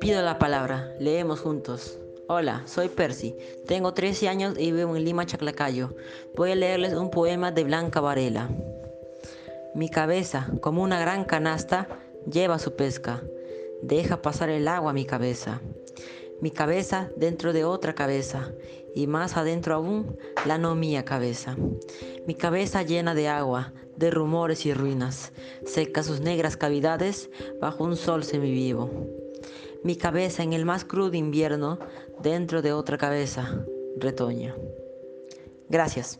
Pido la palabra, leemos juntos. Hola, soy Percy, tengo 13 años y vivo en Lima, Chaclacayo. Voy a leerles un poema de Blanca Varela. Mi cabeza, como una gran canasta, lleva su pesca. Deja pasar el agua mi cabeza. Mi cabeza dentro de otra cabeza y más adentro aún la no mía cabeza. Mi cabeza llena de agua, de rumores y ruinas, seca sus negras cavidades bajo un sol semivivo mi cabeza en el más crudo invierno dentro de otra cabeza, retoña. Gracias.